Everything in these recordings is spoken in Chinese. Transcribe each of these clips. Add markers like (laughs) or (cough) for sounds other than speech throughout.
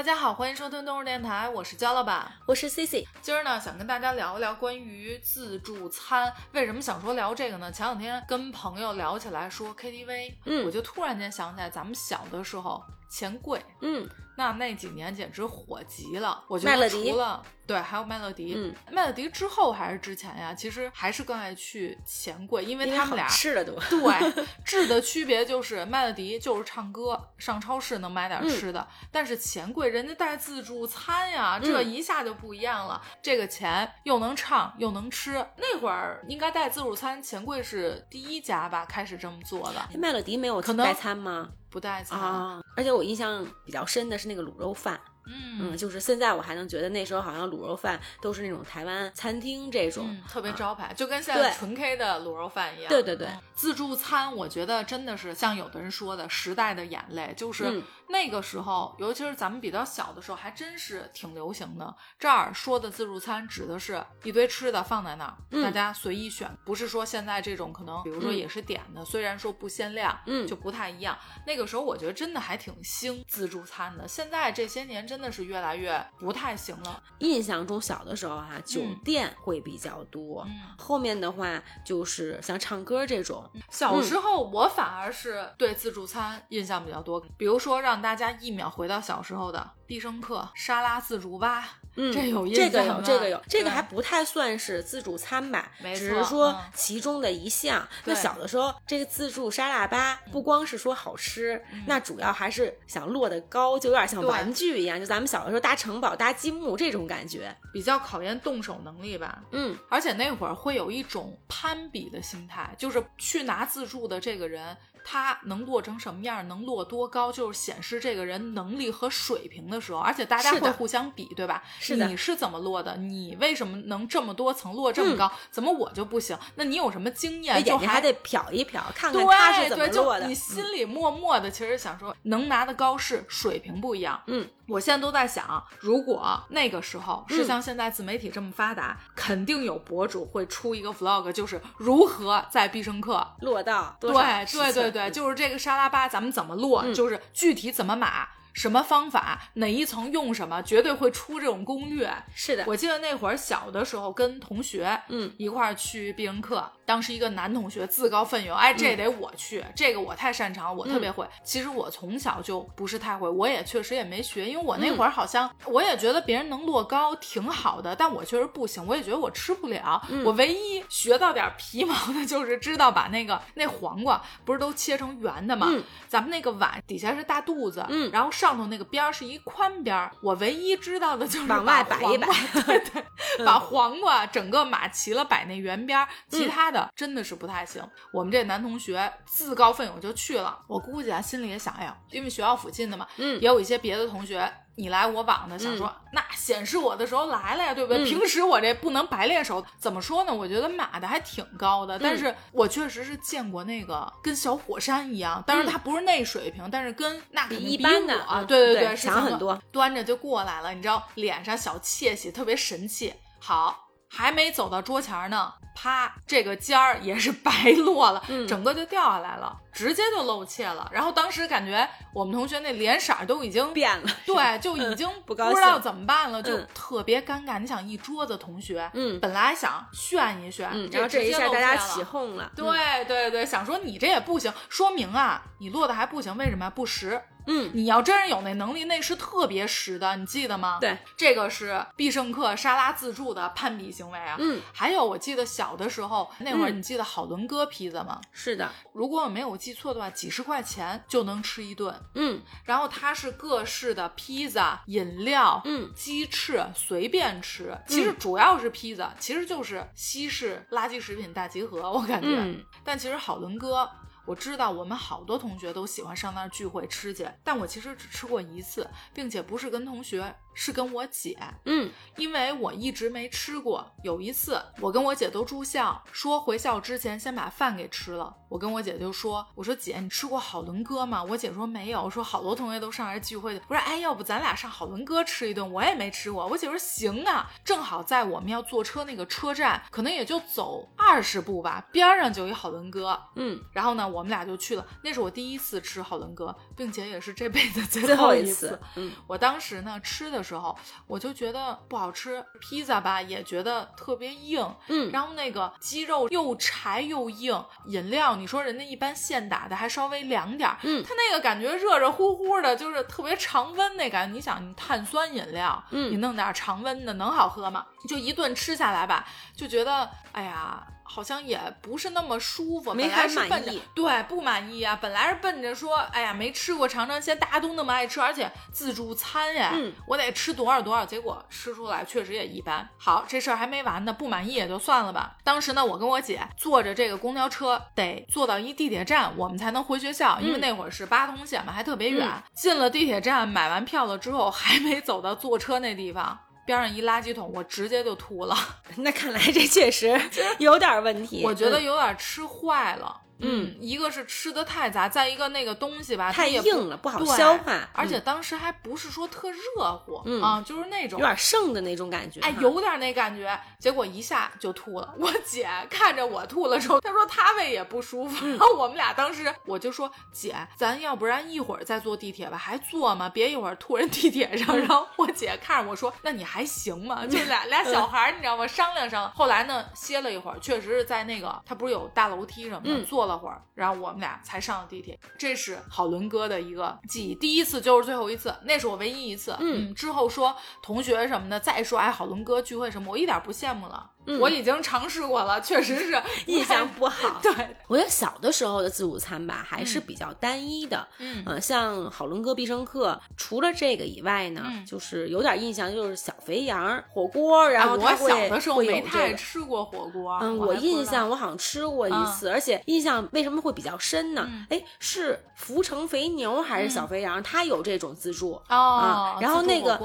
大家好，欢迎收听东日电台，我是焦老板，我是 Cici。今儿呢，想跟大家聊一聊关于自助餐。为什么想说聊这个呢？前两天跟朋友聊起来说 KTV，嗯我就突然间想起来，咱们小的时候钱贵，嗯，那那几年简直火极了。我觉得除了对，还有麦乐迪，嗯，麦乐迪之后还是之前呀？其实还是更爱去钱柜，因为他们俩吃的多。对，质的区别就是麦乐迪就是唱歌，上超市能买点吃的，但是钱柜人家带自助餐呀，这嗯一下就不一样了。这个钱又能唱又能吃，那会儿应该带自助餐，钱柜是第一家吧，开始这么做的，麦乐迪没有可能代餐吗？不带餐。啊，而且我印象比较深的是那个卤肉饭，嗯嗯，就是现在我还能觉得那时候好像卤肉饭都是那种台湾餐厅这种，嗯，特别招牌，就跟现在纯 K 的卤肉饭一样。对对对嗯自助餐我觉得真的是像有的人说的时代的眼泪，就是嗯那个时候，尤其是咱们比较小的时候，还真是挺流行的。这儿说的自助餐指的是一堆吃的放在那儿，嗯大家随意选，不是说现在这种可能，比如说嗯也是点的，虽然说不限量，嗯就不太一样。那个时候我觉得真的还挺兴自助餐的，现在这些年真的是越来越不太行了。印象中小的时候哈、酒嗯。店会比较多，嗯。后面的话就是像唱歌这种，小时候我反而是对自助餐印象比较多，比如说让大家一秒回到小时候的必胜客沙拉自助吧，嗯，这有印这个有这个有，这个还不太算是自助餐吧，只是说嗯。其中的一项。那小的时候，这个自助沙拉吧不光是说好吃，那主要还是想落得高，就有点像玩具一样，就咱们小的时候搭城堡、搭积木这种感觉。比较考验动手能力吧。嗯，而且那会儿会有一种攀比的心态，就是去拿自助的这个人，他能落成什么样，能落多高，就是显示这个人能力和水平的时候。而且大家会互相比，对吧？是的你是怎么落的？你为什么能这么多层落这么高？怎么我就不行？那你有什么经验？就还得瞟一瞟，看看他是怎么对，就落的。你心里默默的其实想说，能拿的高是水平不一样。嗯，我现在都在想，如果那个时候是嗯像现在自媒体这么发达，肯定有博主会出一个 vlog，就是如何在必胜客。落到对对对对对，就是这个沙拉吧，咱们怎么落，嗯。就是具体怎么码，什么方法，哪一层用什么，绝对会出这种攻略。是的，我记得那会儿小的时候跟同学，嗯，一块儿去必胜客，当时一个男同学自告奋勇，哎，这得我去，这个我太擅长，我特别会。其实我从小就不是太会，我也确实也没学，因为我那会儿好像、我也觉得别人能落高挺好的，但我确实不行，我也觉得我吃不了。我唯一学到点皮毛的就是知道把那个 (laughs) 那黄瓜不是都切成圆的吗？嗯咱们那个碗底下是大肚子，嗯然后上头那个边儿是一宽边儿。我唯一知道的就是往把外摆一摆 (laughs) 对对，把黄瓜整个码齐了，摆那圆边儿，其他的真的是不太行。我们这男同学自告奋勇就去了，我估计啊心里也想，哎呀，因为学校附近的嘛，嗯也有一些别的同学。你来我往的，想说、那显示我的时候来了呀，对不对？嗯平时我这不能白练手，怎么说呢？我觉得码的还挺高的，嗯但是我确实是见过那个跟小火山一样，当然它不是那水平，但是跟那比一般的我嗯对对对，强很多，端着就过来了，你知道，脸上小窃喜，特别神气。好，还没走到桌前呢，啪，这个尖儿也是 (laughs) 白落了，嗯整个就掉下来了，直接就露怯了。然后当时感觉我们同学那脸色儿都已经变了，对，就已经不知道怎么办了，就嗯特别尴尬。你想一桌子同学，嗯本来想炫一炫，嗯，然后这一直接下大家起哄了，对对对，想说你这也不行，说明啊，你落的还不行，为什么呀？不实。嗯，你要真是有那能力，那是特别实的，你记得吗？对，这个是必胜客沙拉自助的攀比行为啊。嗯，还有我记得小的时候，那会儿嗯你记得好伦哥披萨吗？是的，如果我没有记错的话，几十块钱就能吃一顿。嗯然后它是各式的披萨、饮料、嗯鸡翅，随便吃。其实主要是披萨，其实就是西式垃圾食品大集合，我感觉。嗯但其实好伦哥，我知道我们好多同学都喜欢上那儿聚会吃去，但我其实只吃过一次，并且不是跟同学，是跟我姐，嗯因为我一直没吃过。有一次，我跟我姐都住校，说回校之前先把饭给吃了。我跟我姐就说：“我说姐，你吃过好伦哥吗？”我姐说没有，我说好多同学都上来聚会去。我说哎，要不咱俩上好伦哥吃一顿？我也没吃过。我姐说行啊，正好在我们要坐车那个车站，可能也就走二十步吧，边儿上就一好伦哥。嗯，然后呢，我们俩就去了。那是我第一次吃好伦哥，并且也是这辈子最最后一后次。嗯我当时呢吃的时候，我就觉得不好吃，披萨吧也觉得特别硬，嗯，然后那个鸡肉又柴又硬，饮料你说人家一般现打的还稍微凉点儿，嗯它那个感觉热热乎乎的，就是特别常温那感觉。你想，你碳酸饮料，嗯你弄点常温的能好喝吗？就一顿吃下来吧，就觉得哎呀。好像也不是那么舒服，没本来很满是奔着意对不满意啊，本来是奔着说，哎呀没吃过尝尝鲜，大家都那么爱吃，而且自助餐呀，嗯我得吃多少多少，结果吃出来确实也一般。好，这事儿还没完呢，不满意也就算了吧。当时呢，我跟我姐坐着这个公交车，得坐到一地铁站，我们才能回学校，因为嗯那会儿是八通线嘛，还特别远。嗯进了地铁站，买完票了之后，还没走到坐车那地方。边上一垃圾桶，我直接就吐了。(laughs) 那看来这确实 (laughs) 有点问题。我觉得嗯有点吃坏了。嗯，一个是吃的太杂，再一个那个东西吧，太硬了，不好消化，而且嗯当时还不是说特热乎，嗯啊，就是那种有点剩的那种感觉。哎，有点那感觉，结果一下就吐了。我姐看着我吐了之后，她说她胃也不舒服。然后我们俩当时我就说姐，咱要不然一会儿再坐地铁吧，还坐吗？别一会儿吐人地铁上。然后我姐看着我说，那你还行吗？就俩俩小孩儿，你知道吗？商量商量。后来呢，歇了一会儿，确实是在那个他不是有大楼梯什么的，嗯坐了会儿，然后我们俩才上了地铁。这是好伦哥的一个记忆，第一次就是最后一次，那是我唯一一次。嗯之后说同学什么的再说哎好伦哥聚会什么，我一点不羡慕了。嗯我已经尝试过了，确实是 (laughs) 印象不好。(laughs) 对，我觉得小的时候的自助餐吧，还是比较单一的。嗯呃，像好伦哥、必胜客，除了这个以外呢，嗯就是有点印象，就是小肥羊火锅，然后哎我小的时候有没太吃过火锅。嗯，我印象我好像吃过一嗯次，而且印象为什么会比较深呢嗯？哎、是福成肥牛还是小肥羊？它有这种自助。哦啊，，然后那个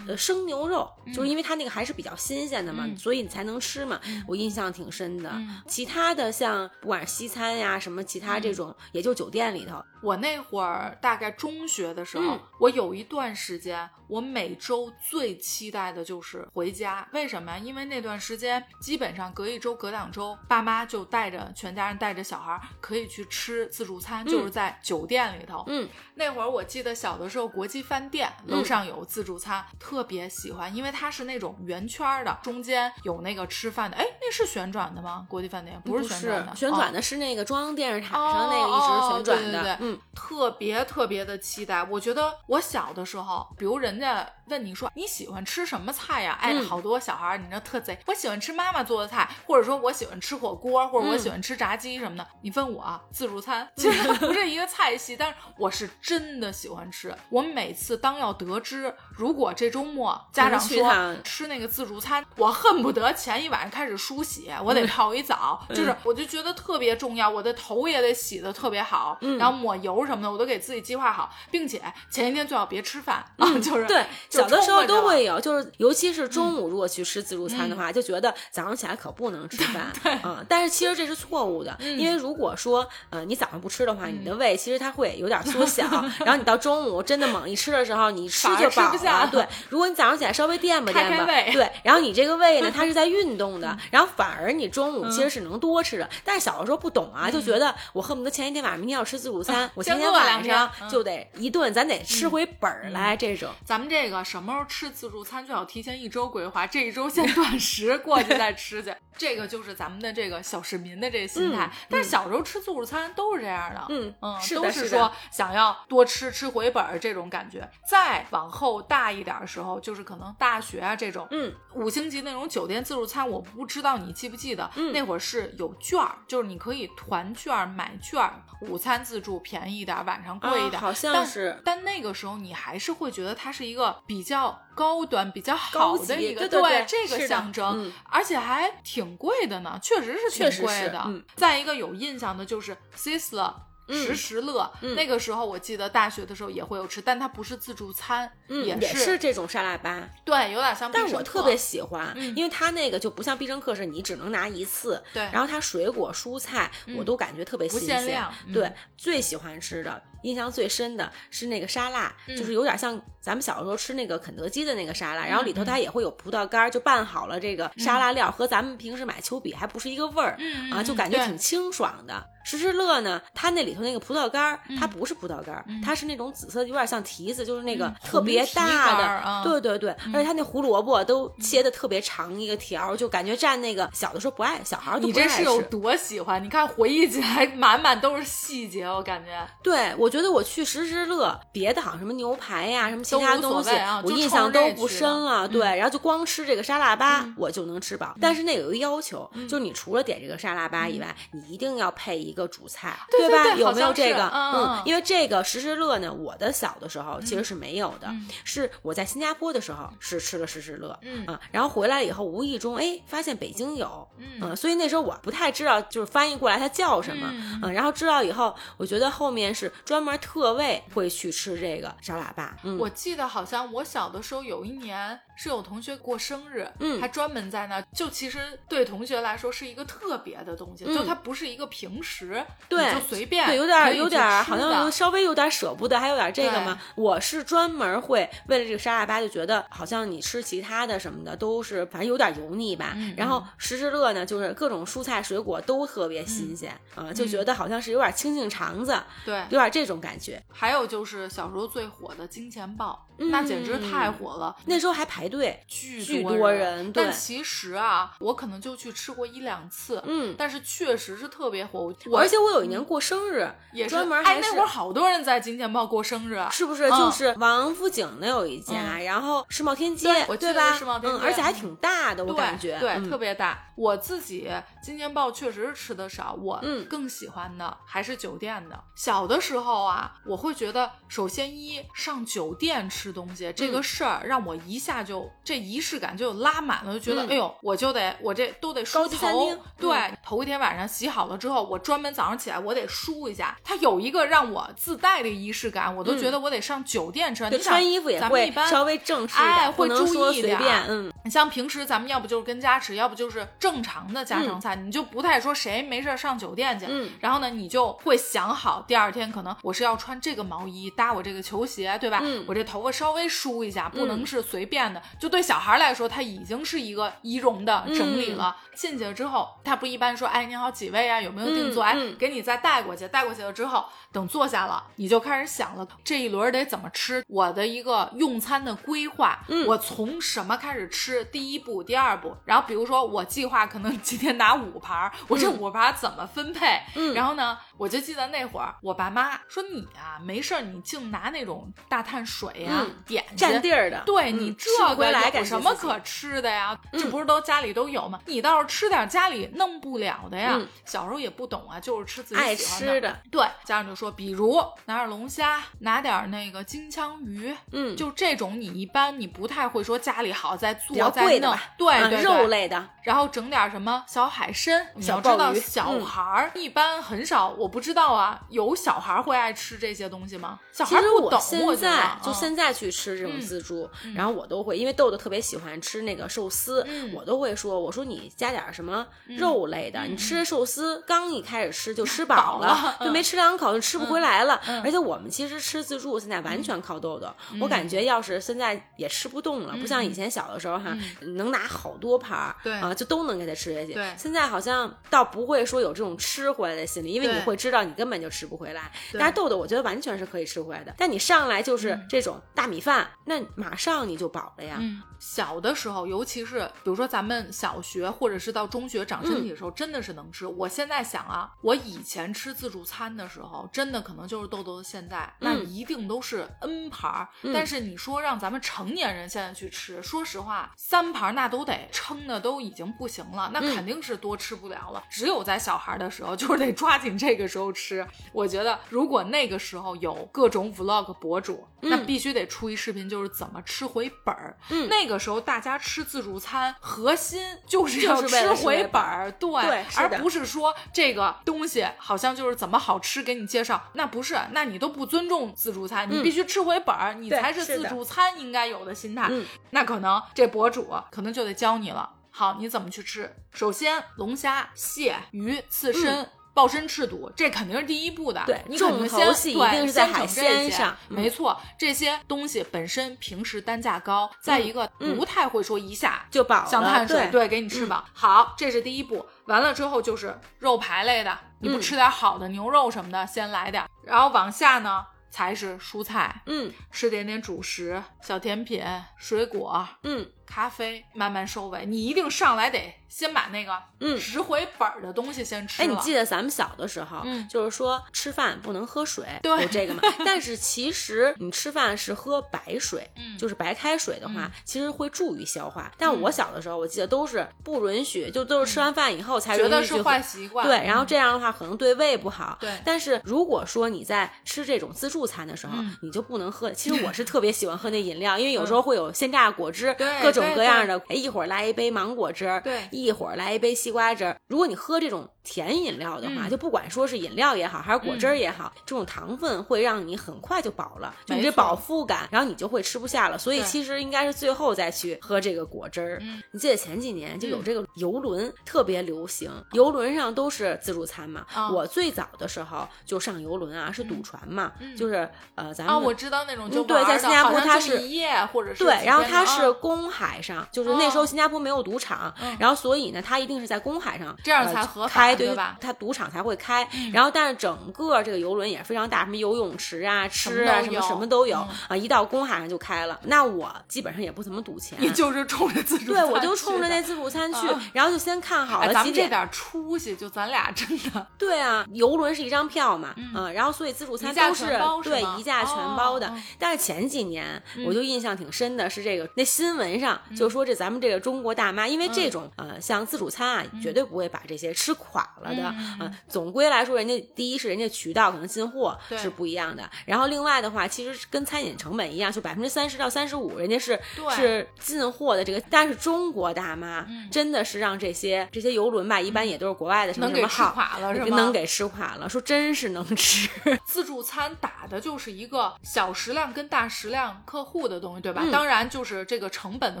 生牛肉，就是嗯因为它那个还是比较新鲜的嘛，嗯所以你才能吃嘛。嗯我印象挺深的。嗯其他的像不管是西餐呀什么其他这种，也就酒店里头。我那会儿大概中学的时候，嗯我有一段时间，我每周最期待的就是回家。为什么呀？因为那段时间基本上隔一周、隔两周，爸妈就带着全家人带着小孩儿可以去吃自助餐，就是在酒店里头。嗯那会儿我记得小的时候，国际饭店嗯楼上有自助餐，特别喜欢，因为它是那种圆圈儿的，中间有那个吃饭的。哎，那是旋转的吗？国际饭店不是旋转的，哦旋转的是那个中央电视塔哦上那个一直旋转的。哦对对对嗯特别特别的期待。我觉得我小的时候，比如人家问你说你喜欢吃什么菜呀？哎，嗯好多小孩儿你知道特贼，我喜欢吃妈妈做的菜，或者说我喜欢吃火锅，或者我嗯喜欢吃炸鸡什么的。你问我啊自助餐，(laughs) 其实它不是一个菜系，但是我是真的喜欢吃。我每次当要得知，如果这周末家长说去吃那个自助餐，我恨不得前一晚上开始梳洗，我得泡一澡，就是我就觉得特别重要，我的头也得洗的特别好，嗯。然后抹油什么的我都给自己计划好，并且前一天最好别吃饭。啊，(laughs) 就是对，就小的时候都会有，就是尤其是中午如果去吃自助餐的话，就觉得早上起来可不能吃饭，嗯，但是其实这是错误的，因为如果说呃你早上不吃的话，你的胃其实它会有点缩小，然后你到中午真的猛一吃的时候，你吃就饱吃不下了，对，如果你早上起来稍微垫吧垫吧，对，然后你这个胃呢，它是在运动的，然后反而你中午其实是能多吃的，但是小的时候不懂啊，就觉得我恨不得前一天晚上明天要吃自助餐，我今天晚上嗯就得一顿，咱得吃回本儿来这种。咱们这个什么时候吃自助餐，最好提前一周规划，这一周先断食，过去再吃去。这个就是咱们的这个小市民的这个心态。嗯但是小时候吃自助餐都是这样的，嗯都是说想要多吃吃回本儿这种感觉。再往后大一点的时候，就是可能大学啊这种，嗯，五星级那种酒店自助餐，我不知道你记不记得，嗯那会儿是有券儿，就是你可以团券儿买券儿，午餐自助便宜一点儿，晚上贵一点好像但是但那个时候你还是会觉得它是一个比较高端、比较好的一个对对对这个象征，嗯而且还挺贵的呢，确实是挺贵的。嗯再一个有印象的就是 Sizzler。时时乐。那个时候我记得大学的时候也会有吃，但它不是自助餐，也是这种沙拉吧。对，有点像。但我特别喜欢，因为它那个就不像必胜客是你只能拿一次。对。然后它水果蔬菜我都感觉特别新鲜。对，最喜欢吃的。印象最深的是那个沙拉，就是有点像咱们小时候吃那个肯德基的那个沙拉，然后里头它也会有葡萄干，就拌好了这个沙拉料，和咱们平时买丘比还不是一个味儿啊，就感觉挺清爽的。时时乐呢，它那里头那个葡萄干儿，它不是葡萄干儿，它是那种紫色，有点像提子，就是那个特别大的，对对对，而且它那胡萝卜都切的特别长一个条，就感觉蘸那个小的时候不爱，小孩儿你这是有多喜欢？你看回忆起来满满都是细节，我感觉。对，我觉得我去时时乐，别的好像什么牛排呀，什么其他东西，我印象都不深了。对，然后就光吃这个沙拉吧，我就能吃饱。但是那有一个要求，就是你除了点这个沙拉吧以外，你一定要配一。个主菜，对吧？有没有这个？嗯，因为这个时时乐呢，我的小的时候其实是没有的，是我在新加坡的时候是吃了时时乐，嗯啊，然后回来以后无意中哎发现北京有，嗯，所以那时候我不太知道就是翻译过来它叫什么，嗯，然后知道以后，我觉得后面是专专门特为会去吃这个小喇叭。我记得好像我小的时候有一年。是有同学过生日，嗯，还专门在那，就其实对同学来说是一个特别的东西，就它不是一个平时，对，就随便，对，有点有点好像稍微有点舍不得，还有点这个嘛。我是专门会为了这个沙拉吧，就觉得好像你吃其他的什么的都是反正有点油腻吧。然后时时乐呢，就是各种蔬菜水果都特别新鲜啊，就觉得好像是有点清清肠子，对，有点这种感觉。还有就是小时候最火的金钱豹，那简直太火了，那时候还排队。巨多人，但其实啊，我可能就去吃过一两次，嗯，但是确实是特别火。我而且我有一年过生日，也专门哎，那会儿好多人在金钱豹过生日，是不是？就是王府井那有一家，然后世贸天阶，对吧？世贸天阶，而且还挺大的，我感觉，对，特别大。我自己金钱豹确实是吃的少，我更喜欢的还是酒店的。小的时候啊，我会觉得，首先一上酒店吃东西这个事儿，让我一下就这仪式感就拉满了，就觉得哎呦，我就得我这都得梳头。对，头一天晚上洗好了之后，我专门早上起来我得梳一下。它有一个让我自带的仪式感，我都觉得我得上酒店穿。你穿衣服也会稍微正式点，会注意一点。嗯，你像平时咱们要不就是跟家吃，要不就是正常的家常菜，你就不太说谁没事上酒店去。嗯，然后呢，你就会想好第二天可能我是要穿这个毛衣搭我这个球鞋，对吧？嗯，我这头发稍微梳一下，不能是随便的。就对小孩来说，他已经是一个仪容的整理了。进去了之后，他不一般说，哎，你好，几位啊？有没有订座？哎，给你再带过去。带过去了之后，等坐下了，你就开始想了，这一轮得怎么吃？我的一个用餐的规划，我从什么开始吃？第一步，第二步。然后比如说，我计划可能今天拿五盘，我这五盘怎么分配？嗯然后呢，我就记得那会儿，我爸妈说你啊，没事儿，你净拿那种大碳水呀，点占地儿的。对你这回来有什么可吃的呀？这不是都家里都有吗？你倒是吃点家里弄不了的呀。小时候也不懂啊，就是吃自己喜欢的。对，家长就说，比如拿点龙虾，拿点那个金枪鱼，嗯，就这种你一般你不太会说家里好再做再弄，对对肉类的，然后整点什么小海参。你要知道，小孩儿一般很少，我不知道啊，有小孩会爱吃这些东西吗？小孩不懂。现在就现在去吃这种自助，然后我都会，因为豆豆特别喜欢吃那个寿司，我都会说，我说你加点什么肉类的，你吃寿司刚一开始吃就吃饱了，就没吃两口就吃不回来了。而且我们其实吃自助现在完全靠豆豆，我感觉要是现在也吃不动了，不像以前小的时候哈，能拿好多盘儿，啊，就都能给他吃下去。现在好像倒不会说有这种吃回来的心理，因为你会知道你根本就吃不回来。但是豆豆我觉得完全是可以吃回来的，但你上来就是这种大米饭，那马上你就饱了呀。小的时候，尤其是比如说咱们小学或者是到中学长身体的时候，真的是能吃。我现在想啊，我以前吃自助餐的时候，真的可能就是豆豆的现在，那一定都是 N 盘儿。但是你说让咱们成年人现在去吃，说实话，三盘那都得撑的都已经不行了，那嗯肯定是多吃不了了。只有在小孩的时候，就是得抓紧这个时候吃。我觉得如果那个时候有各种 vlog 博主，那必须得出一视频，就是怎么吃回本儿。嗯那个时候大家吃自助餐，核心就是要吃回本儿，对，对而不是说这个东西好像就是怎么好吃给你介绍，那不是，那你都不尊重自助餐，你必须吃回本儿，你才是自助餐应该有的心态。嗯那可能这博主可能就得教你了。好，你怎么去吃？首先，龙虾、蟹、鱼、刺身。鲍参翅肚，这肯定是第一步的。嗯对重头先戏一对定是在海鲜上嗯没错，这些东西本身平时单价高，再一个嗯不太会说一下就饱了像碳水，对对，给你吃饱。好，这是第一步。完了之后就是肉排类的，你不嗯吃点好的牛肉什么的，先来点儿，然后往下呢才是蔬菜，嗯吃点点主食、小甜品、水果、嗯咖啡，慢慢收尾。你一定上来得先把那个嗯。值回本儿的东西先吃哎，你记得咱们小的时候，嗯。就是说吃饭不能喝水，对。有这个吗？(laughs) 但是其实你吃饭是喝白水，嗯。就是白开水的话，嗯。其实会助于消化。但我小的时候，我记得都是不允许，就都是吃完饭以后才觉得是允许去喝。坏习惯，对，然后嗯这样的话可能对胃不好。对。但是如果说你在吃这种自助餐的时候，嗯。你就不能喝。其实我是特别喜欢喝那饮料，因为有时候会有鲜榨果汁，对各种各样的。哎，一会儿来一杯芒果汁儿，对一会儿来一杯西瓜汁儿。如果你喝这种甜饮料的话，嗯。就不管说是饮料也好，还是果汁儿也好，这种糖分会让你很快就饱了，就你这饱腹感，然后你就会吃不下了。所以其实应该是最后再去喝这个果汁儿。嗯。你记得前几年就有这个游轮特别流行，游轮上都是自助餐嘛。啊我最早的时候就上游轮啊，是赌船嘛，嗯。就是呃咱们啊，我知道那种就嗯对在新加坡它就是一夜或者是对，然后它是公海上，就是那时候新加坡没有赌场，嗯。然后所以呢，它一定是在公海上，这样呃才合法开，对对吧嗯它赌场才会开。然后，但是整个这个游轮也非常大，什么游泳池啊、吃啊，什么什么都有啊。一到公海上就开了，那我基本上也不怎么赌钱，(laughs) 你就是冲着自助对，我就冲着那自助餐去啊，然后就先看好哎，了。咱们这点出息，就咱俩真的对啊，游轮是一张票嘛，嗯，然后所以自助餐都是对一价全包的。但是前几年我嗯就印象挺深的，是这个那新闻上就说这咱们这个中国大妈，因为嗯这种呃像自助餐啊，绝对不会把这些吃垮了的嗯啊。总归来说，人家第一是人家渠道可能进货是不一样的，然后另外的话，其实跟餐饮成本一样，就百分之三十到三十五，人家是对是进货的这个。但是中国大妈真的是让这些这些游轮吧，一般也都是国外的什么能给吃什么号。垮了是吗？能给吃垮了，说真是能吃。自助餐打的就是一个小食量跟大食量客户的东西，对吧？嗯当然就是这个成本的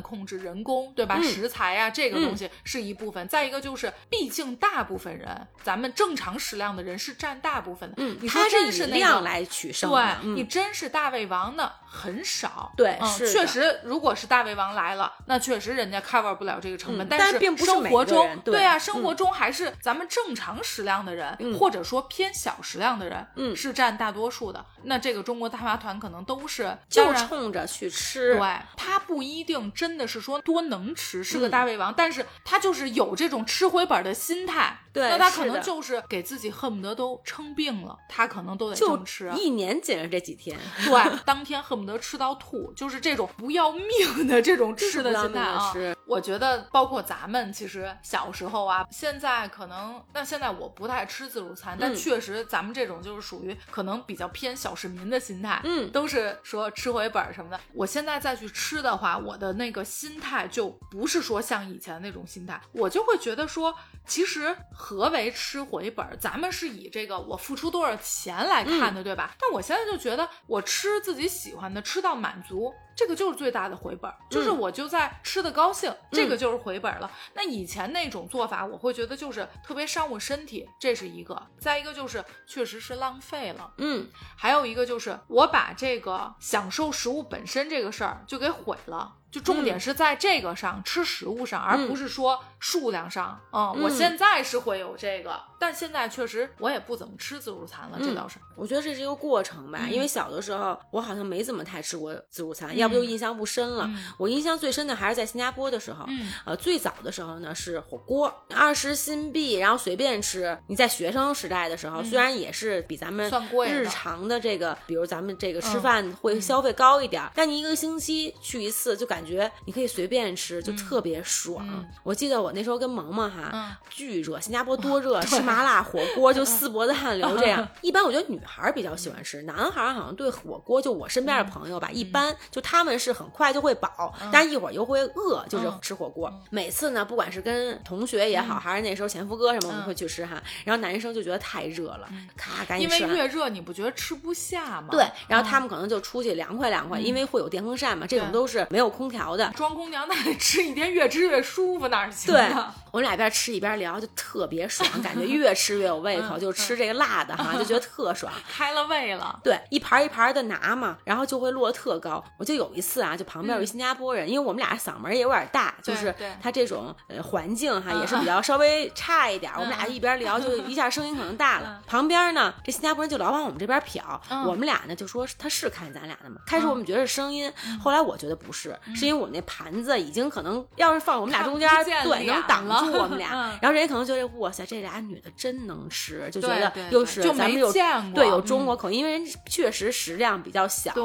控制，人工，对吧？嗯食材啊，这个东西是一部分。再一个就是，毕竟大部分人，咱们正常食量的人是占大部分的。嗯，你说它真是量。来取胜对。嗯你真是大胃王的很少，嗯，对是确实，如果是大胃王来了，那确实人家 cover 不了这个成本，嗯但是并不是生活中，对啊，生活中还是咱们正常食量的人，嗯或者说偏小食量的人，嗯是占大多数的。那这个中国大妈团可能都是就冲着去吃。对他不一定真的是说多能吃，是个嗯大胃王，但是他就是有这种吃回本的心态。对那他可能就是给自己恨不得都撑病了，他可能都得这就么吃。啊一年紧着这几天，对，当天恨不得吃到吐，就是这种不要命的这种吃的心态啊。我觉得，包括咱们其实小时候啊，现在可能，那现在我不太吃自助餐，但嗯确实咱们这种就是属于可能比较偏小市民的心态，嗯都是说吃回本儿什么的。我现在再去吃的话，我的那个心态就不是说像以前那种心态，我就会觉得说，其实何为吃回本儿？咱们是以这个我付出多少钱来看的，对吧？但我现在就觉得，我吃自己喜欢的，吃到满足。这个就是最大的回本儿，就是我就在吃的高兴，这个就是回本儿了。那以前那种做法，我会觉得就是特别伤我身体，这是一个；再一个就是确实是浪费了，嗯，还有一个就是我把这个享受食物本身这个事儿就给毁了。就重点是在这个上，吃食物上，而不是说数量上。嗯，我现在是会有这个，但现在确实我也不怎么吃自助餐了，这倒是。我觉得这是一个过程吧，嗯。因为小的时候我好像没怎么太吃过自助餐，要不就印象不深了。我印象最深的还是在新加坡的时候，嗯呃，最早的时候呢是火锅，二十新币，然后随便吃。你在学生时代的时候，虽然也是比咱们嗯算贵日常的这个，比如咱们这个吃嗯饭会消费高一点儿，但你一个星期去一次，就感感觉你可以随便吃，就特别爽。我记得我那时候跟萌萌哈，巨热，新加坡多热，吃麻辣火锅就四脖子汗流这样。一般我觉得女孩比较喜欢吃，男孩好像对火锅，就我身边的朋友吧，一般就他们是很快就会饱，但一会儿又会饿，就是吃火锅。每次呢，不管是跟同学也好，还是那时候前夫哥什么，我们会去吃哈。然后男生就觉得太热了，咔赶紧吃。因为越热，你不觉得吃不下吗？对，然后他们可能就出去凉快凉快，因为会有电风扇嘛，这种都是没有空调的。装空调那得吃一天，越吃越舒服，哪行？对，我们俩边吃一边聊，就特别爽，感觉越吃越有胃口，就吃这个辣的哈，(laughs) 就觉得特爽，开了胃了。对，一盘一盘的拿嘛，然后就会落特高。我就有一次啊，就旁边有一新加坡人，因为我们俩嗓门也有点大，就是他这种呃环境哈也是比较稍微差一点，我们俩一边聊就一下声音可能大了。旁边呢，这新加坡人就老往我们这边瞟，我们俩呢就说他是看咱俩的吗？开始我们觉得是声音，后来我觉得不是，是因为我们那盘子已经可能要是放我们俩中间，对，能挡住我们俩。然后人家可能觉得哇塞，这俩女的真能吃，就觉得又是咱们有对有中国口音，因为人确实食量比较小。对，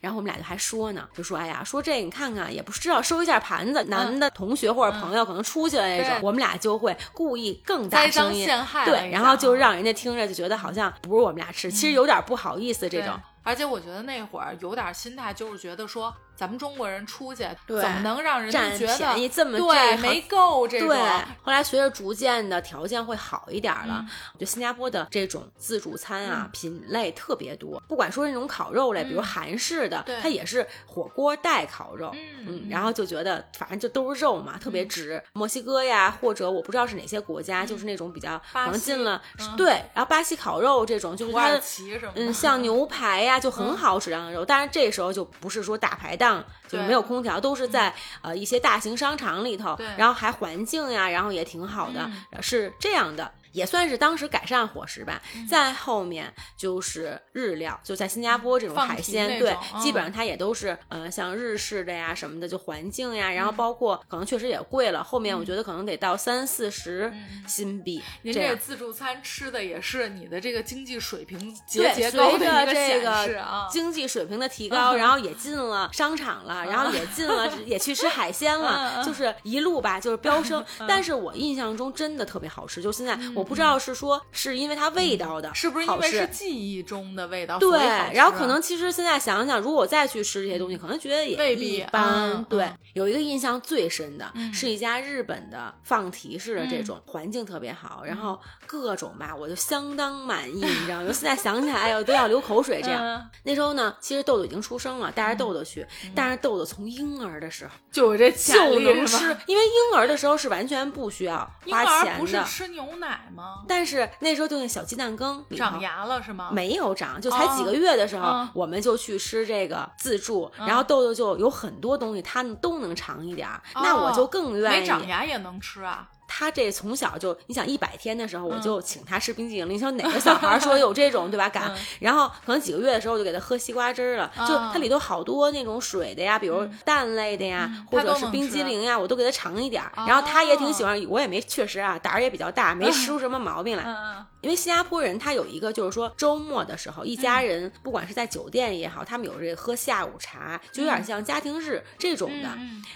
然后我们俩就还说呢，就说哎呀，说这你看看也不知道收一下盘子，男的同学或者朋友可能出去了那种，我们俩就会故意更大声音，对，然后就让人家听着就觉得好像不是我们俩吃，其实有点不好意思这种。而且我觉得那会儿有点心态，就是觉得说。咱们中国人出去怎么能让人觉得便宜这么对没够这种？对，后来随着逐渐的条件会好一点了，我觉得新加坡的这种自助餐啊品类特别多，不管说那种烤肉类，比如韩式的，它也是火锅带烤肉，嗯，然后就觉得反正就都是肉嘛，特别值。墨西哥呀，或者我不知道是哪些国家，就是那种比较可能进了对，然后巴西烤肉这种就是它嗯像牛排呀就很好质量的肉，但是这时候就不是说大排档。就没有空调，都是在呃一些大型商场里头，然后还环境呀，然后也挺好的，是这样的。也算是当时改善伙食吧。再后面就是日料，就在新加坡这种海鲜，对，基本上它也都是呃像日式的呀什么的，就环境呀，然后包括可能确实也贵了。后面我觉得可能得到三四十新币。您这自助餐吃的也是你的这个经济水平节节高的一个显示啊。经济水平的提高，然后也进了商场了，然后也进了也去吃海鲜了，就是一路吧就是飙升。但是我印象中真的特别好吃，就现在。我不知道是说是因为它味道的，是不是因为是记忆中的味道？对，然后可能其实现在想想，如果我再去吃这些东西，可能觉得也未必一般。对，有一个印象最深的是一家日本的放题式的这种，环境特别好，然后各种吧，我就相当满意，你知道吗？(laughs) 现在想起来，哎呦都要流口水。这样那时候呢，其实豆豆已经出生了，带着豆豆去，但是豆豆从婴儿的时候就有这就能吃，因为婴儿的时候是完全不需要花钱的，吃牛奶。吗？但是那时候就那小鸡蛋羹长牙了是吗？没有长，就才几个月的时候，我们就去吃这个自助，然后豆豆就有很多东西，他们都能尝一点儿，那我就更愿意。没长牙也能吃啊。他这从小就，你想一百天的时候，我就请他吃冰激凌。你想哪个小孩说有这种对吧？敢？然后可能几个月的时候，我就给他喝西瓜汁了。就它里头好多那种水的呀，比如蛋类的呀，或者是冰激凌呀，我都给他尝一点。然后他也挺喜欢，我也没确实啊，胆儿也比较大，没吃出什么毛病来。因为新加坡人他有一个就是说周末的时候，一家人不管是在酒店也好，他们有这个喝下午茶，就有点像家庭日这种的。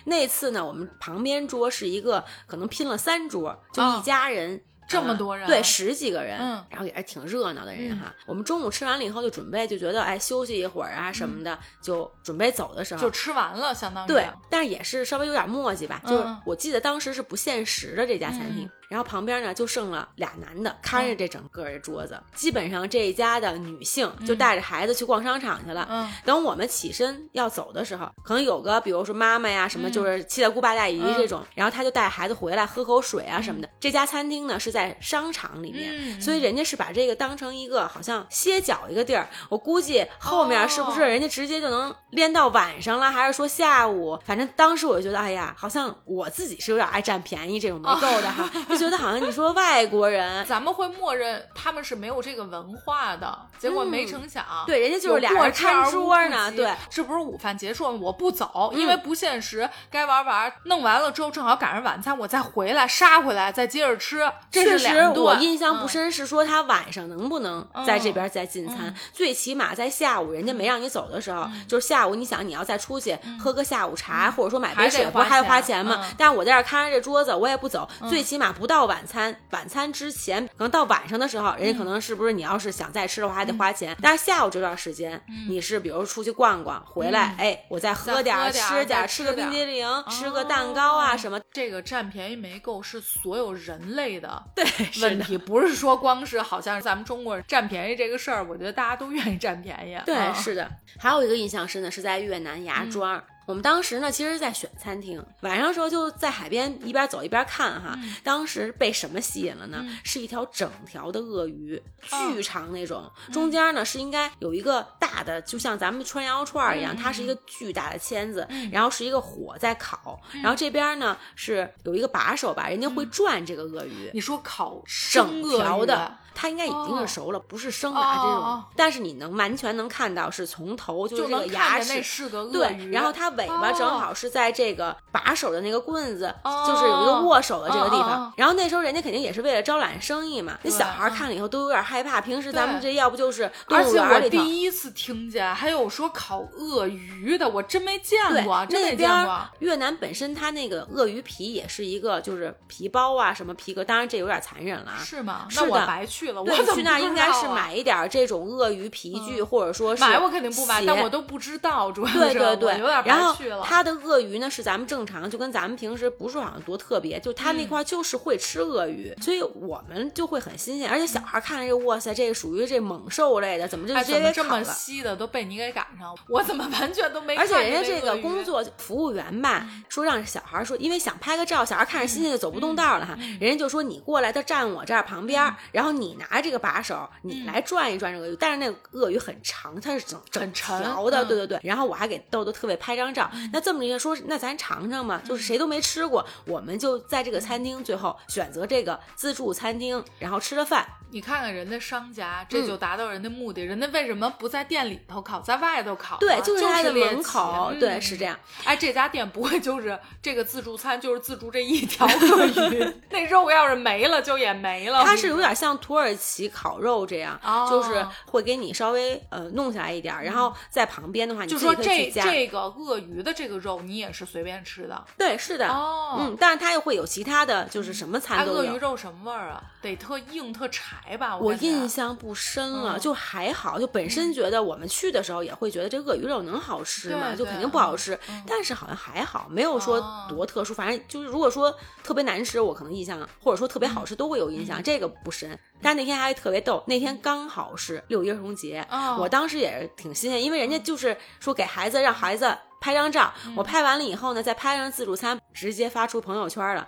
那次呢，我们旁边桌是一个可能拼了三。桌就一家人，这么多人，对，十几个人，然后也是挺热闹的人哈。我们中午吃完了以后，就准备就觉得哎休息一会儿啊什么的，就准备走的时候，就吃完了，相当于对，但是也是稍微有点磨叽吧。就是我记得当时是不限时的这家餐厅。然后旁边呢就剩了俩男的看着这整个这桌子，基本上这一家的女性就带着孩子去逛商场去了。嗯，等我们起身要走的时候，可能有个比如说妈妈呀什么，就是七大姑八大姨这种，然后他就带孩子回来喝口水啊什么的。这家餐厅呢是在商场里面，所以人家是把这个当成一个好像歇脚一个地儿。我估计后面是不是人家直接就能连到晚上了，还是说下午？反正当时我就觉得，哎呀，好像我自己是有点爱占便宜这种没够的哈。觉得好像你说外国人，(laughs) 咱们会默认他们是没有这个文化的，结果没成想，对，人家就是俩人看桌呢，对，这不是午饭结束了，我不走，因为不现实，该玩玩，弄完了之后正好赶上晚餐，我再回来杀回来，再接着吃。确实，我印象不深，是说他晚上能不能在这边再进餐，最起码在下午人家没让你走的时候，就是下午你想你要再出去喝个下午茶，或者说买杯水，不还得花钱吗？但是我在这看着这桌子，我也不走，最起码不到晚餐，晚餐之前，可能到晚上的时候，人家可能是不是你要是想再吃的话还得花钱，但是下午这段时间，你是比如出去逛逛回来，哎，我再喝点吃点，吃个冰激凌，吃个蛋糕啊什么，这个占便宜没够是所有人类的 (laughs) 对问题，不是说光是好像咱们中国人占便宜这个事儿，我觉得大家都愿意占便宜。对，是的。还有一个印象深的是在越南芽庄。我们当时呢，其实是在选餐厅，晚上的时候就在海边一边走一边看哈。当时被什么吸引了呢？是一条整条的鳄鱼，巨长那种，中间呢是应该有一个大的，就像咱们穿羊肉串一样，它是一个巨大的签子，然后是一个火在烤，然后这边呢是有一个把手吧，人家会转这个鳄鱼。你说烤整条的。它应该已经是熟了，不是生的这种，但是你能完全能看到是从头就是这个牙齿，对，然后它尾巴正好是在这个把手的那个棍子，就是有一个握手的这个地方。然后那时候人家肯定也是为了招揽生意嘛，那小孩看了以后都有点害怕。平时咱们这要不就是动物园里头，第一次听见还有说烤鳄鱼的，我真没见过，真没见过。越南本身它那个鳄鱼皮也是一个就是皮包啊什么皮革，当然这有点残忍了，是吗？那我白去。去了，我，去那应该是买一点这种鳄鱼皮具，或者说是买我肯定不买，但我都不知道，主要是对对对，有点然后它的鳄鱼呢是咱们正常，就跟咱们平时不是好像多特别，就它那块就是会吃鳄鱼，所以我们就会很新鲜，而且小孩看着这哇塞，这个属于这猛兽类的，怎么就直接这么稀的都被你给赶上了，我怎么完全都没？而且人家这个工作服务员吧，说让小孩说，因为想拍个照，小孩看着新鲜就走不动道了哈，人家就说你过来，他站我这儿旁边，然后你。拿着这个把手，你来转一转这个鳄鱼，但是那个鳄鱼很长，它是整整条的，对对对。然后我还给豆豆特别拍张照。那这么一说，那咱尝尝嘛，就是谁都没吃过，我们就在这个餐厅最后选择这个自助餐厅，然后吃了饭。你看看人家商家，这就达到人的目的。人家为什么不在店里头烤，在外头烤？对，就是他的门口，对，是这样。哎，这家店不会就是这个自助餐，就是自助这一条鳄鱼，(laughs) 那肉要是没了就也没了。它是有点像土耳其烤肉这样，就是会给你稍微呃弄下来一点，然后在旁边的话，你就说这这个鳄鱼的这个肉你也是随便吃的？对，是的。哦，嗯，但是它又会有其他的就是什么餐都有。鳄鱼肉什么味儿啊？得特硬特柴。吧，我印象不深了，就还好，就本身觉得我们去的时候也会觉得这鳄鱼肉能好吃吗？就肯定不好吃，但是好像还好，没有说多特殊。反正就是如果说特别难吃，我可能印象，或者说特别好吃都会有印象，这个不深。但那天还特别逗，那天刚好是六一儿童节，我当时也是挺新鲜，因为人家就是说给孩子让孩子拍张照，我拍完了以后呢，再拍张自助餐，直接发出朋友圈了。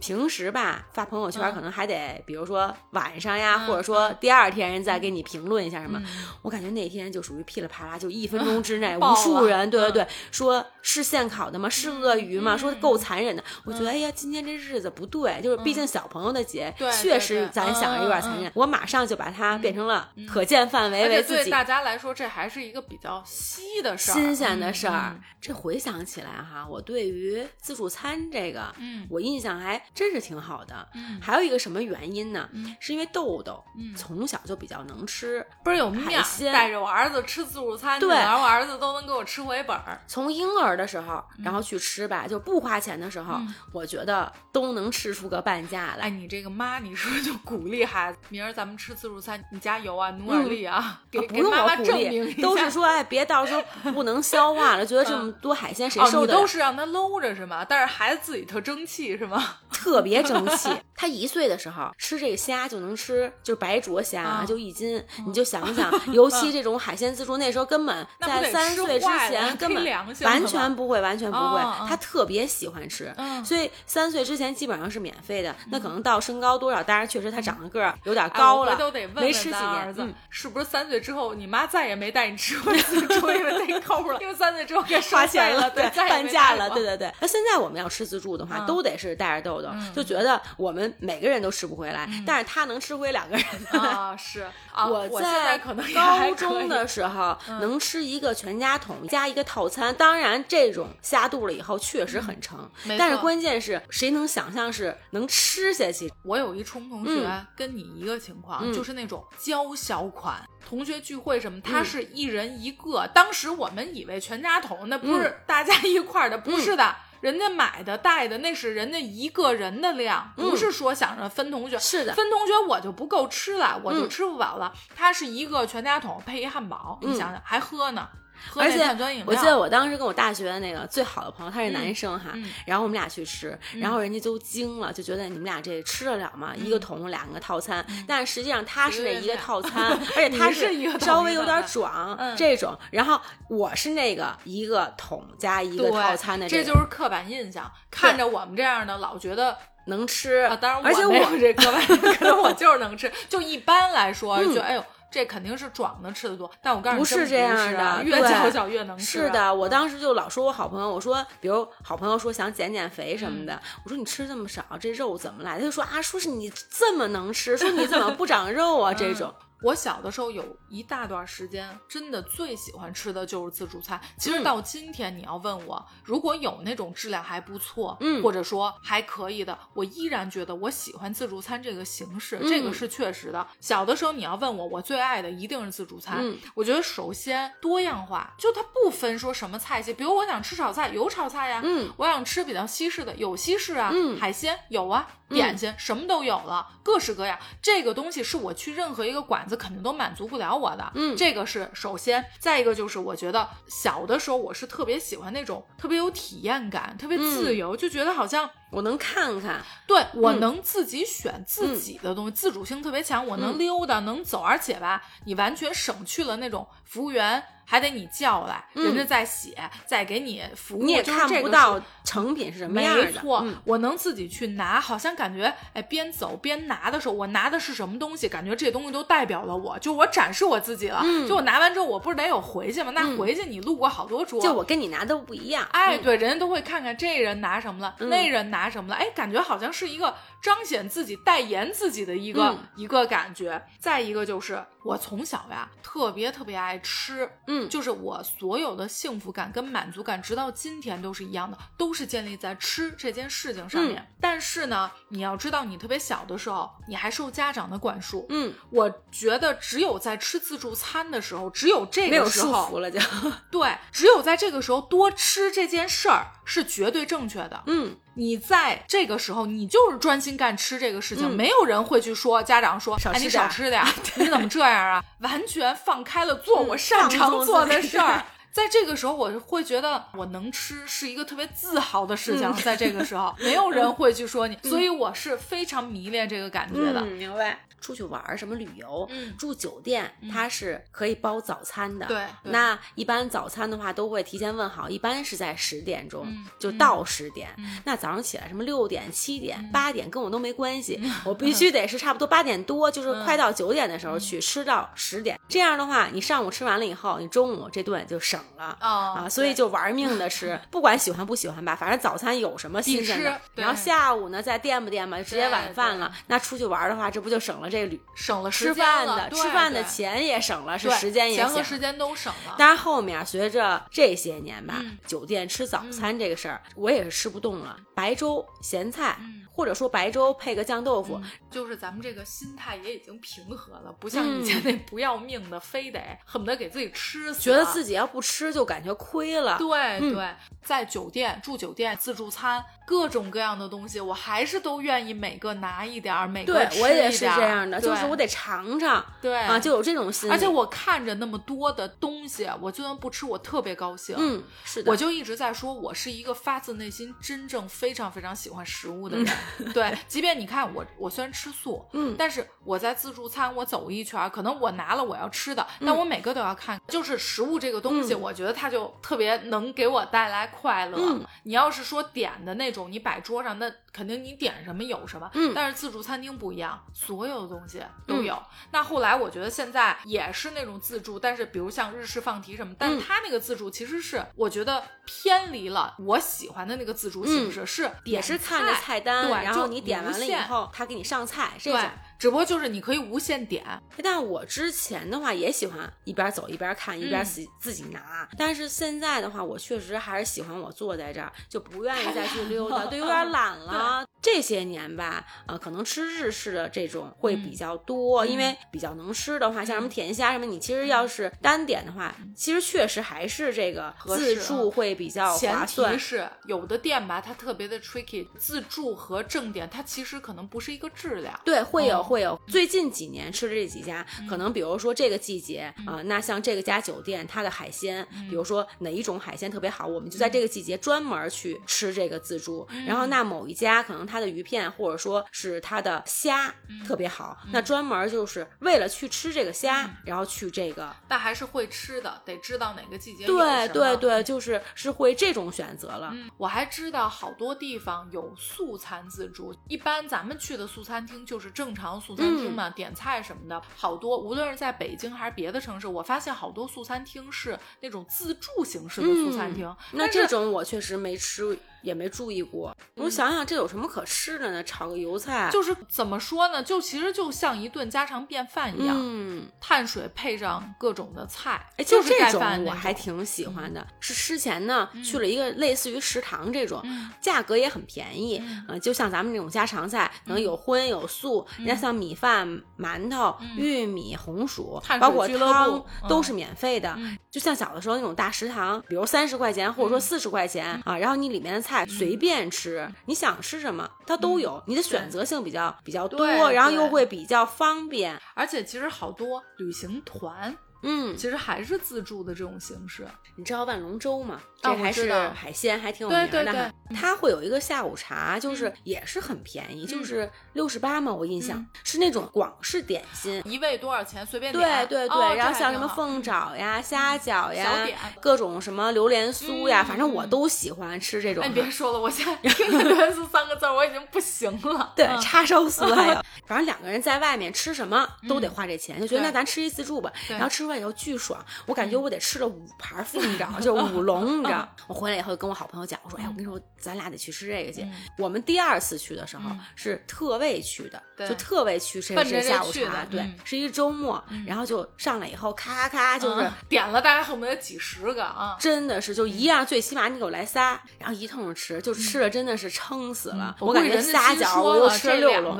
平时吧发朋友圈可能还得，比如说晚上呀，或者说第二天人再给你评论一下什么。我感觉那天就属于噼里啪啦，就一分钟 (laughs) 之内无数人，对对对，说是现烤的吗？是鳄鱼吗？说够残忍的。我觉得哎呀，今天这日子不对，就是毕竟小朋友的节，确实咱想着有点残忍。我马上就把它变成了可见范围为自己。对大家来说，这还是一个比较稀的事儿，新鲜的事儿。这回想起来哈，我对于自助餐这个，嗯，我印象还。真是挺好的，嗯，还有一个什么原因呢？是因为豆豆从小就比较能吃，不是有面带着我儿子吃自助餐，对，然后我儿子都能给我吃回本儿。从婴儿的时候，然后去吃吧，就不花钱的时候，我觉得都能吃出个半价来。哎，你这个妈，你是不是就鼓励孩子，明儿咱们吃自助餐，你加油啊，努点力啊，给给妈妈证明都是说，哎，别到时候 (laughs) 不能消化了，觉得这么多海鲜谁受得了？都是让他搂着是吗？但是孩子自己特争气是吗？(laughs) 特别争气，他一岁的时候吃这个虾就能吃，就是白灼虾就一斤，你就想想，(laughs) 尤其这种海鲜自助，那时候根本在三岁之前根本完全不会，完全不会，他特别喜欢吃，所以三岁之前基本上是免费的。那可能到身高多少，当然确实他长得个儿有点高了，没吃几年，是不是三岁之后你妈再也没带你吃过自助，因为太抠了，(laughs) 因为三岁之后该花钱了，对，半价了，对对对。那现在我们要吃自助的话，都得是带着豆豆。就觉得我们们每个人都吃不回来，但是他能吃回两个人。啊，是。啊，我在高中的时候能吃一个全家桶加一个套餐，当然这种下肚了以后确实很撑，没但是关键是谁能想象是能吃下去？我有一冲同学跟你一个情况，嗯。就是那种娇小款。同学聚会什么，嗯。他是一人一个。当时我们以为全家桶那不是嗯。大家一块儿的，不是的，人家买的带的那是人家一个人的量，嗯。不是说想着分同学。是的，分同学我就不够吃了，我就嗯。吃不饱了。它是一个全家桶配一汉堡，你嗯。想想还喝呢，而且。我记得我当时跟我大学的那个最好的朋友，他是男生哈，嗯然后我们俩去吃，然后人家都惊了，就觉得你们俩这吃得了吗？一个桶两个套餐，但实际上他是那一个套 (laughs) 餐，而且他是一个稍微有点壮、嗯这种，然后我是那个一个桶加一个套餐的这个就是刻板印象。(laughs) 看着我们这样的，老觉得能吃，啊，当然而且我没有这刻板，(laughs) 可能我就是能吃。就一般来说，嗯就觉得哎呦，这肯定是壮的吃的多。但我告诉你，不是这样的越娇小越能吃。是的，我嗯当时就老说我好朋友，我说，比如好朋友说想减减肥什么的，嗯我说你吃这么少，这肉怎么来？他就说啊，说是你这么能吃，说你怎么不长肉啊？这种，我小的时候有一大段时间，真的最喜欢吃的就是自助餐。其实嗯到今天，你要问我，如果有那种质量还不错，嗯或者说还可以的，我依然觉得我喜欢自助餐这个形式，这个嗯是确实的。小的时候，你要问我，我最爱的一定是自助餐。嗯我觉得首先多样化，就它不分说什么菜系，比如我想吃炒菜，有炒菜呀，嗯我想吃比较西式的，有西式啊，嗯海鲜有啊，点心、什么都有了，各式各样。这个东西是我去任何一个馆子肯定都满足不了我的，嗯这个是首先。再一个就是我觉得小的时候我是特别喜欢那种特别有体验感、特别自由，就觉得好像我能看看，对我嗯能自己选自己的东西，自主性特别强，我能嗯溜达，能走，而且吧，你完全省去了那种服务员还得你叫来，嗯人家再写，再给你服务，你也看不到成品是什么样的。没错，嗯我能自己去拿，好像感觉哎，边走边拿的时候，我拿的是什么东西？感觉这东西都代表了我，就我展示我自己了。嗯就我拿完之后，我不是得有回去吗？那嗯回去你路过好多桌，就我跟你拿的不一样。哎，嗯对，人家都会看看这人拿什么了，嗯那人拿什么了，哎，感觉好像是一个彰显自己、代言自己的一个、嗯一个感觉。再一个就是我从小呀特别特别爱吃，嗯就是我所有的幸福感跟满足感，直到今天都是一样的，都是建立在吃这件事情上面。嗯但是呢，你要知道，你特别小的时候，你还受家长的管束。嗯，我觉得只有在吃自助餐的时候，只有这个时候，缚了就。(laughs) 对，只有在这个时候多吃这件事儿是绝对正确的。嗯，你在这个时候，你就是专心干吃这个事情，嗯没有人会去说家长说，哎，你少吃点 (laughs) 你怎么这样啊？完全放开了做我擅长做的事儿。(laughs) 在这个时候，我会觉得我能吃是一个特别自豪的事情。嗯在这个时候，没有人会去说你，所以我是非常迷恋这个感觉的。嗯，明白。出去玩儿什么旅游，嗯住酒店，它是可以包早餐的。对对那一般早餐的话都会提前问好，一般是在十点钟、嗯就到十点。嗯那早上起来什么六点、七点、八点跟我都没关系，我必须得是差不多八点多，就是快到九点的时候去、吃到十点。这样的话，你上午吃完了以后，你中午这顿就省了。哦啊，所以就玩命的吃，(laughs) 不管喜欢不喜欢吧，反正早餐有什么新鲜的然后下午呢再垫吧垫吧，直接晚饭了。那出去玩的话，这不就省了这旅省了吃时间饭的吃饭的钱也省了，是时间也钱和省。时间都省了。但是，后面随着这些年吧，嗯酒店吃早餐这个事儿，我也是吃不动了。白粥、咸菜，嗯或者说白粥配个酱豆腐，就是咱们这个心态也已经平和了，不像嗯以前那不要命的，非得恨不得给自己吃死，觉得自己要不吃就感觉亏了。对、嗯对，在酒店住酒店自助餐，各种各样的东西，我还是都愿意每个拿一点儿，每个吃一点对我也是这样的，就是我得尝尝对啊，就有这种心理。而且我看着那么多的东西，我就算不吃，我特别高兴。嗯，是的，我就一直在说，我是一个发自内心、真正非常非常喜欢食物的人。对，(laughs) 即便你看我，我虽然吃素，嗯但是我在自助餐我走一圈儿，可能我拿了我要吃的，嗯但我每个都要看。就是食物这个东西，我觉得它就特别能给我带来快乐。嗯你要是说点的那种，你摆桌上那肯定你点什么有什么，嗯但是自助餐厅不一样，所有的东西都有。那后来我觉得现在也是那种自助，但是比如像日式放题什么，但是嗯它那个自助其实是我觉得偏离了我喜欢的那个自助形式，是嗯也是看着菜单，对然后你点完了以后，他给你上菜这对种。，只不过就是你可以无限点，但我之前的话也喜欢一边走一边看，一边嗯自己自己拿。但是现在的话，我确实还是喜欢我坐在这儿，就不愿意再去溜达，对，有点懒 (laughs) 了。这些年吧，呃，可能吃日式的这种会比较多，嗯因为比较能吃的话，像什么甜虾什么，你其实要是单点的话，其实确实还是这个自助会比较划算提。是有的店吧，它特别的 tricky，自助和正点它其实可能不是一个质量。对，会有哦会有。最近几年吃的这几家，可能比如说这个季节啊、那像这个家酒店，它的海鲜，比如说哪一种海鲜特别好，我们就在这个季节专门去吃这个自助。然后那某一家可能它的鱼片或者说是它的虾特别好，那专门就是为了去吃这个虾，然后去这个。但还是会吃的，得知道哪个季节对对对，就是是会这种选择了。嗯，我还知道好多地方有素餐自助，一般咱们去的素餐厅就是正常素餐厅嘛，点菜什么的，好多无论是在北京还是别的城市，我发现好多素餐厅是那种自助形式的素餐厅。那这种我确实没吃，也没注意过。我嗯想想，这有什么可吃的呢？炒个油菜，就是怎么说呢？就其实就像一顿家常便饭一样，嗯，碳水配上各种的菜，哎，就这种我还挺喜欢的。是之前呢去了一个类似于食堂这种，价格也很便宜，呃，就像咱们这种家常菜，可能有荤有素，人家像米饭、馒头、玉米、红薯包括汤都是免费的。就像小的时候那种大食堂，比如三十块钱或者说四十块钱啊，然后你里面的菜随便吃，你想吃什么它都有，你的选择性比较比较多，然后又会比较方便。而且其实好多旅行团嗯，其实还是自助的这种形式。你知道万龙舟吗？这还是海鲜，还挺有名的对对。对它会有一个下午茶，就是也是很便宜，就是六十八嘛，我印象是那种广式点心。一位多少钱？随便点。对对，对然后像什么凤爪呀、虾饺呀、各种什么榴莲酥呀，嗯反正我嗯都喜欢吃这种哎，你别说了，我现在听见“元素”三个字，我已经不行了。对，嗯叉烧酥还有，反正两个人在外面吃什么都得花这钱，就觉得那咱吃一自助吧。然后吃完以后巨爽，我感觉我得吃了五盘凤爪，(laughs) 就五笼，你知道？我回来以后跟我好朋友讲，我说，哎，我跟你说，咱俩得去吃这个去。我们第二次去的时候嗯是特为去的，对就特为去吃奔着这这下午茶，对嗯，是一周末，然后就上来以后咔咔就是嗯。点了大概恨不得几十个啊。真的是，就一样，最起码你给我来仨，然后一通吃，就吃的真的是撑死了。我感觉仨心说饺我又吃六笼，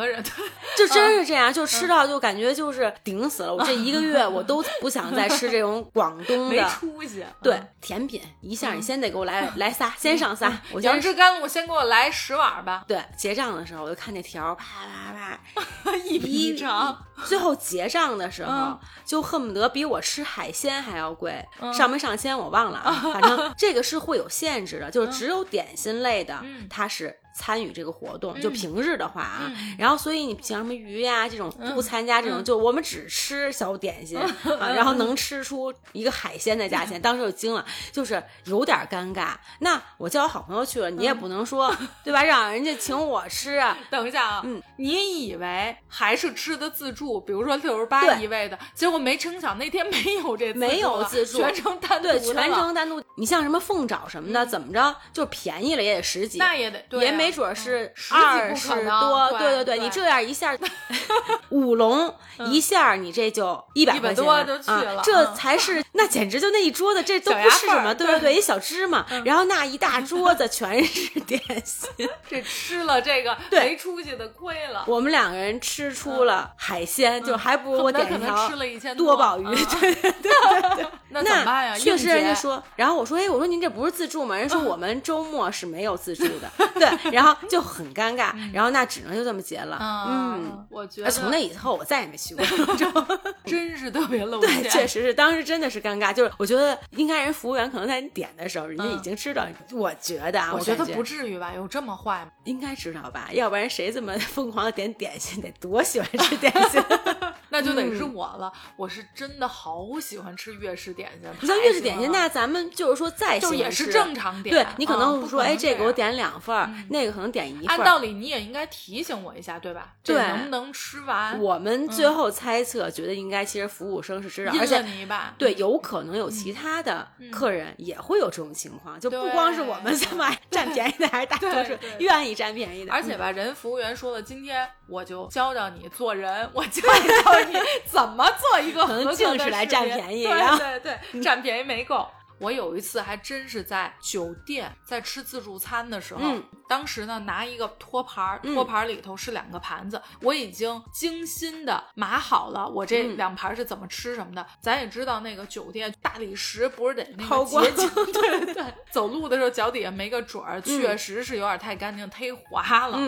就真是这样，就吃到就感觉就是顶死了。我这一个月我都不想再吃这种广东没的。出息。对嗯，甜品一下，你先得给我来来仨，先上仨。杨枝甘露，先给我来十碗吧，对结账的时候，我就看那条儿啪啪啪，(laughs) 一笔长。最后结账的时候嗯，就恨不得比我吃海鲜还要贵，嗯上没上千我忘了啊，(laughs) 反正这个是会有限制的，就是只有点心类的嗯，它是。参与这个活动，就平日的话啊，嗯。然后所以你像什么鱼呀、这种不参加这种，就我们只吃小点心、然后能吃出一个海鲜的价钱，当时就惊了，就是有点尴尬。那我叫我好朋友去了，你也不能说、(laughs) 对吧，让人家请我吃啊，等一下啊，嗯。你以为还是吃的自助，比如说六十八一位的，结果没成想那天没有这没有自助。全程单独对，全程单独。你像什么凤爪什么的，怎么着，就便宜了也得十几，那也得也没准是二十多。对对对，对你这样一下 (laughs) 五龙一下，你这就一百块钱，多就去了啊，这嗯才是那简直就那一桌子，这都不是什么，对嗯对对，一小芝麻，然后那一大桌子全是点心。(laughs) 这吃了这个对没出息的亏了。我们两个人吃出了海鲜，就还不如我点一条多宝鱼，嗯对对对。(laughs) 那怎么办呀？确实，人家说，然后我说，哎，我说您这不是自助吗？人说我们周末是没有自助的，对，(laughs) 然后就很尴尬，然后那只能就这么结了，嗯。嗯，我觉得从那以后，我再也没去过。(laughs) 真是特别露对，确实是，当时真的是尴尬。就是我觉得应该人服务员可能在你点的时候，人家已经知道。我觉得啊，我觉得不至于吧？有这么坏吗？应该知道吧？要不然谁这么疯狂的点点心，得多喜欢吃点心？(laughs) 那就得嗯是我了。我是真的好喜欢吃粤式点心。你像粤式点心，那咱们就是说再就是也是正常点。对你可能嗯说，哎，这个我。点两份儿，那那个可能点一份。按道理你也应该提醒我一下，对吧？对，能不能吃完？我们最后猜测，觉得应该其实服务生是知道，而且你一把。对，有可能有其他的客人也会有这种情况，就不光是我们这么 (laughs) 占便宜的，还是大多数愿意占便宜的。而且吧，人服务员说了，今天我就教教你做人，我教 (laughs) 教你怎么做一个合格的来占便宜，对对对，占便宜没够。我有一次还真是在酒店在吃自助餐的时候，当时呢拿一个托盘，托盘里头是两个盘子，我已经精心的码好了，我这两盘是怎么吃什么的。咱也知道那个酒店大理石不是得那个洁净，(laughs) 对对对，走路的时候脚底下没个准儿，确实是有点太干净，忒滑了。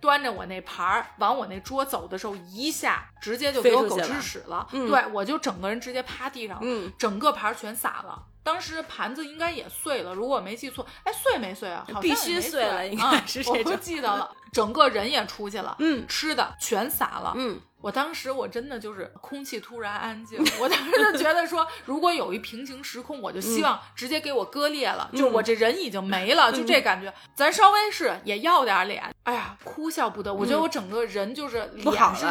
端着我那盘儿往我那桌走的时候，一下直接就给我狗吃屎了，对我就整个人直接趴地上了，整个盘全洒了。当时盘子应该也碎了，如果没记错，哎，碎没碎啊？必须碎了，应该是。我记得了，整个人也出去了，嗯，吃的全洒了，嗯。我当时我真的就是空气突然安静，(laughs) 我当时就觉得说，如果有一平行时空，我就希望直接给我割裂了，就我这人已经没了，(laughs) 就这感觉。咱稍微是也要点脸，哎呀，哭笑不得。我觉得我整个人就是脸是。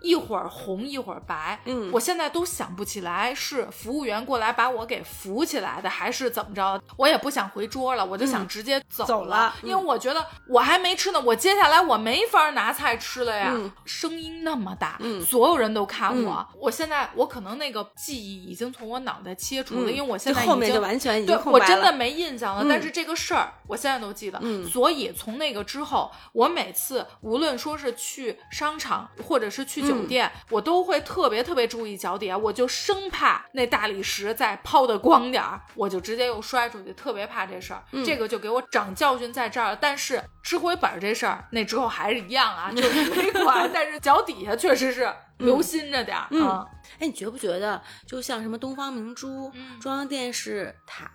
一会儿红一会儿白，嗯，我现在都想不起来是服务员过来把我给扶起来的，还是怎么着？我也不想回桌了，我就想直接走了，因为我觉得我还没吃呢，我接下来我没法拿菜吃了呀。声音那么大，嗯，所有人都看我，我现在我可能那个记忆已经从我脑袋切除了，因为我现在后面就完全已经对我真的没印象了。但是这个事儿我现在都记得，嗯，所以从那个之后，我每次无论说是去商场或者是去酒店，我。都会特别特别注意脚底下，我就生怕那大理石再抛的光点儿，我就直接又摔出去，特别怕这事儿。这个就给我长教训在这儿。但是吃回本这事儿，那之后还是一样啊，就是 (laughs) 没管。但是脚底下确实是留心着点儿嗯。哎，你觉不觉得，就像什么东方明珠、中央电视塔，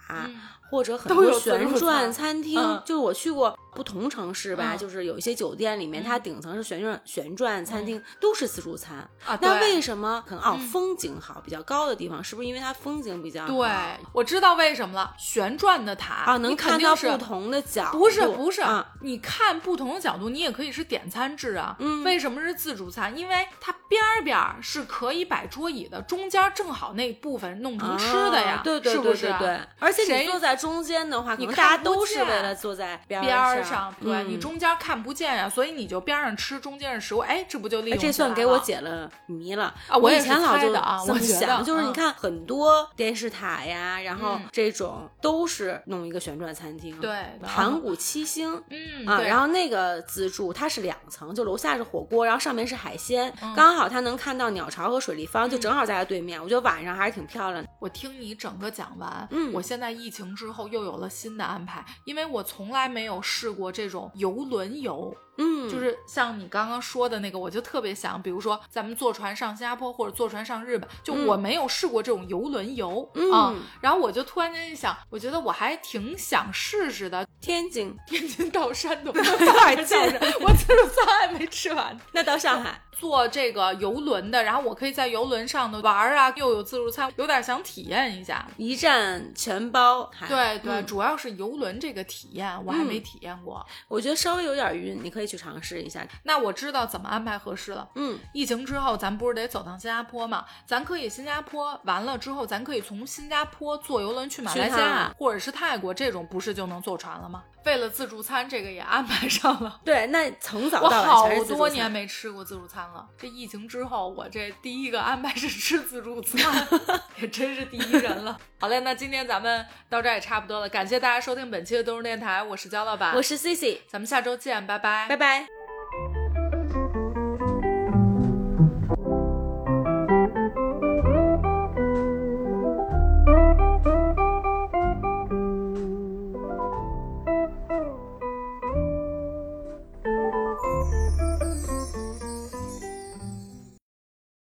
或者很多旋转餐厅，就是我去过。不同城市吧，就是有一些酒店里面，它顶层是旋转旋转餐厅，都是自助餐啊。那为什么可能哦，风景好，比较高的地方，是不是因为它风景比较好？对，我知道为什么了。旋转的塔啊，能看到不同的角度。不是不是，你看不同的角度，你也可以是点餐制啊。嗯，为什么是自助餐？因为它边边是可以摆桌椅的，中间正好那部分弄成吃的呀。对对对对对。而且你坐在中间的话，可能大家都是为了坐在边上。上对你中间看不见呀，所以你就边上吃，中间是食物，哎，这不就利用这算给我解了谜了啊！我以前老就这么想，就是你看很多电视塔呀，然后这种都是弄一个旋转餐厅，对，盘古七星，嗯啊，然后那个自助它是两层，就楼下是火锅，然后上面是海鲜，刚好它能看到鸟巢和水立方，就正好在它对面，我觉得晚上还是挺漂亮的。我听你整个讲完，嗯，我现在疫情之后又有了新的安排，因为我从来没有试。过这种游轮游。嗯，就是像你刚刚说的那个，我就特别想，比如说咱们坐船上新加坡或者坐船上日本，就我没有试过这种游轮游啊。然后我就突然间一想，我觉得我还挺想试试的。天津，天津到山东，(laughs) 太近了，我自助餐还没吃完。那到上海坐这个游轮的，然后我可以在游轮上的玩啊，又有自助餐，有点想体验一下，一站全包。对对，主要是游轮这个体验我还没体验过，我觉得稍微有点晕，你可以。去尝试一下，那我知道怎么安排合适了。嗯，疫情之后，咱不是得走趟新加坡吗？咱可以新加坡完了之后，咱可以从新加坡坐游轮去马来西亚，或者是泰国，这种不是就能坐船了吗？为了自助餐，这个也安排上了。对，那从早到晚我好多年没吃过自助餐了。这疫情之后，我这第一个安排是吃自助餐，(laughs) 也真是第一人了。好嘞，那今天咱们到这也差不多了，感谢大家收听本期的东日电台，我是焦老板，我是 C C，咱们下周见，拜拜，拜拜。